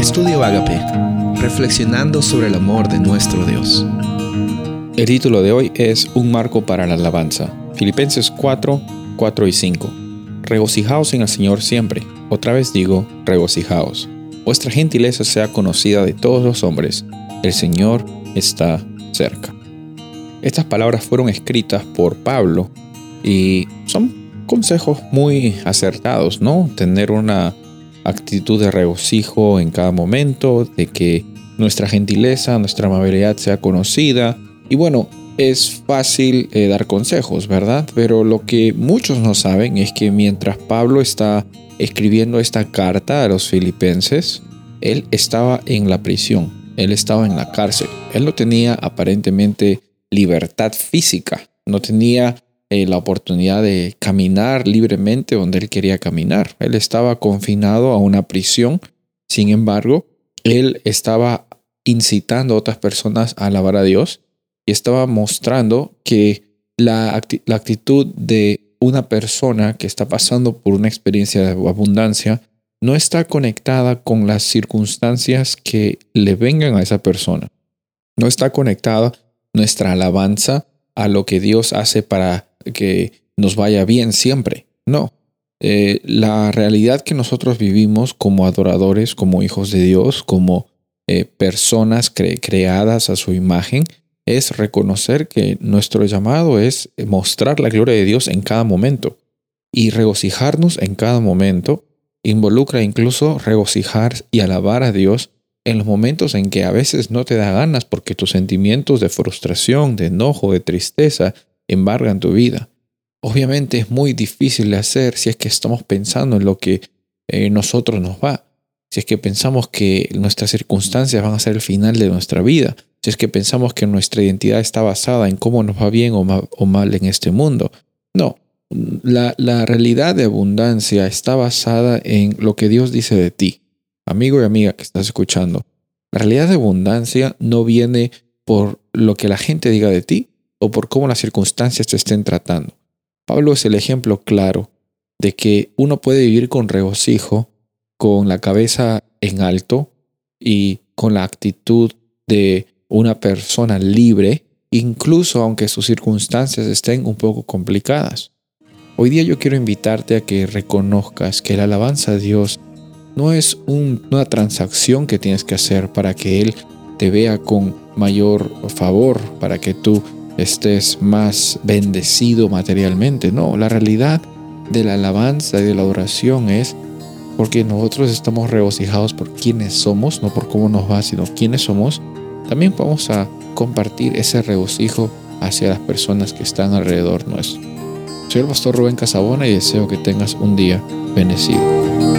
Estudio Agape, reflexionando sobre el amor de nuestro Dios. El título de hoy es Un marco para la alabanza. Filipenses 4, 4 y 5. Regocijaos en el Señor siempre. Otra vez digo, regocijaos. Vuestra gentileza sea conocida de todos los hombres. El Señor está cerca. Estas palabras fueron escritas por Pablo y son consejos muy acertados, ¿no? Tener una actitud de regocijo en cada momento, de que nuestra gentileza, nuestra amabilidad sea conocida. Y bueno, es fácil eh, dar consejos, ¿verdad? Pero lo que muchos no saben es que mientras Pablo está escribiendo esta carta a los filipenses, él estaba en la prisión, él estaba en la cárcel, él no tenía aparentemente libertad física, no tenía eh, la oportunidad de caminar libremente donde él quería caminar. Él estaba confinado a una prisión, sin embargo, él estaba incitando a otras personas a alabar a Dios y estaba mostrando que la, la actitud de una persona que está pasando por una experiencia de abundancia no está conectada con las circunstancias que le vengan a esa persona. No está conectada nuestra alabanza a lo que Dios hace para que nos vaya bien siempre. No. Eh, la realidad que nosotros vivimos como adoradores, como hijos de Dios, como eh, personas creadas a su imagen, es reconocer que nuestro llamado es mostrar la gloria de Dios en cada momento y regocijarnos en cada momento involucra incluso regocijar y alabar a Dios en los momentos en que a veces no te da ganas porque tus sentimientos de frustración, de enojo, de tristeza embargan tu vida. Obviamente es muy difícil de hacer si es que estamos pensando en lo que eh, nosotros nos va, si es que pensamos que nuestras circunstancias van a ser el final de nuestra vida, si es que pensamos que nuestra identidad está basada en cómo nos va bien o mal, en este mundo. No, la realidad de abundancia está basada en lo que Dios dice de ti. Amigo y amiga que estás escuchando, la realidad de abundancia no viene por lo que la gente diga de ti, o por cómo las circunstancias te estén tratando. Pablo es el ejemplo claro de que uno puede vivir con regocijo, con la cabeza en alto y con la actitud de una persona libre, incluso aunque sus circunstancias estén un poco complicadas. Hoy día yo quiero invitarte a que reconozcas que la alabanza a Dios no es una transacción que tienes que hacer para que Él te vea con mayor favor, para que tú estés más bendecido materialmente. No, la realidad de la alabanza y de la adoración es porque nosotros estamos regocijados por quienes somos, no por cómo nos va, sino quiénes somos. También vamos a compartir ese regocijo hacia las personas que están alrededor nuestro. Soy el pastor Rubén Casabona y deseo que tengas un día bendecido.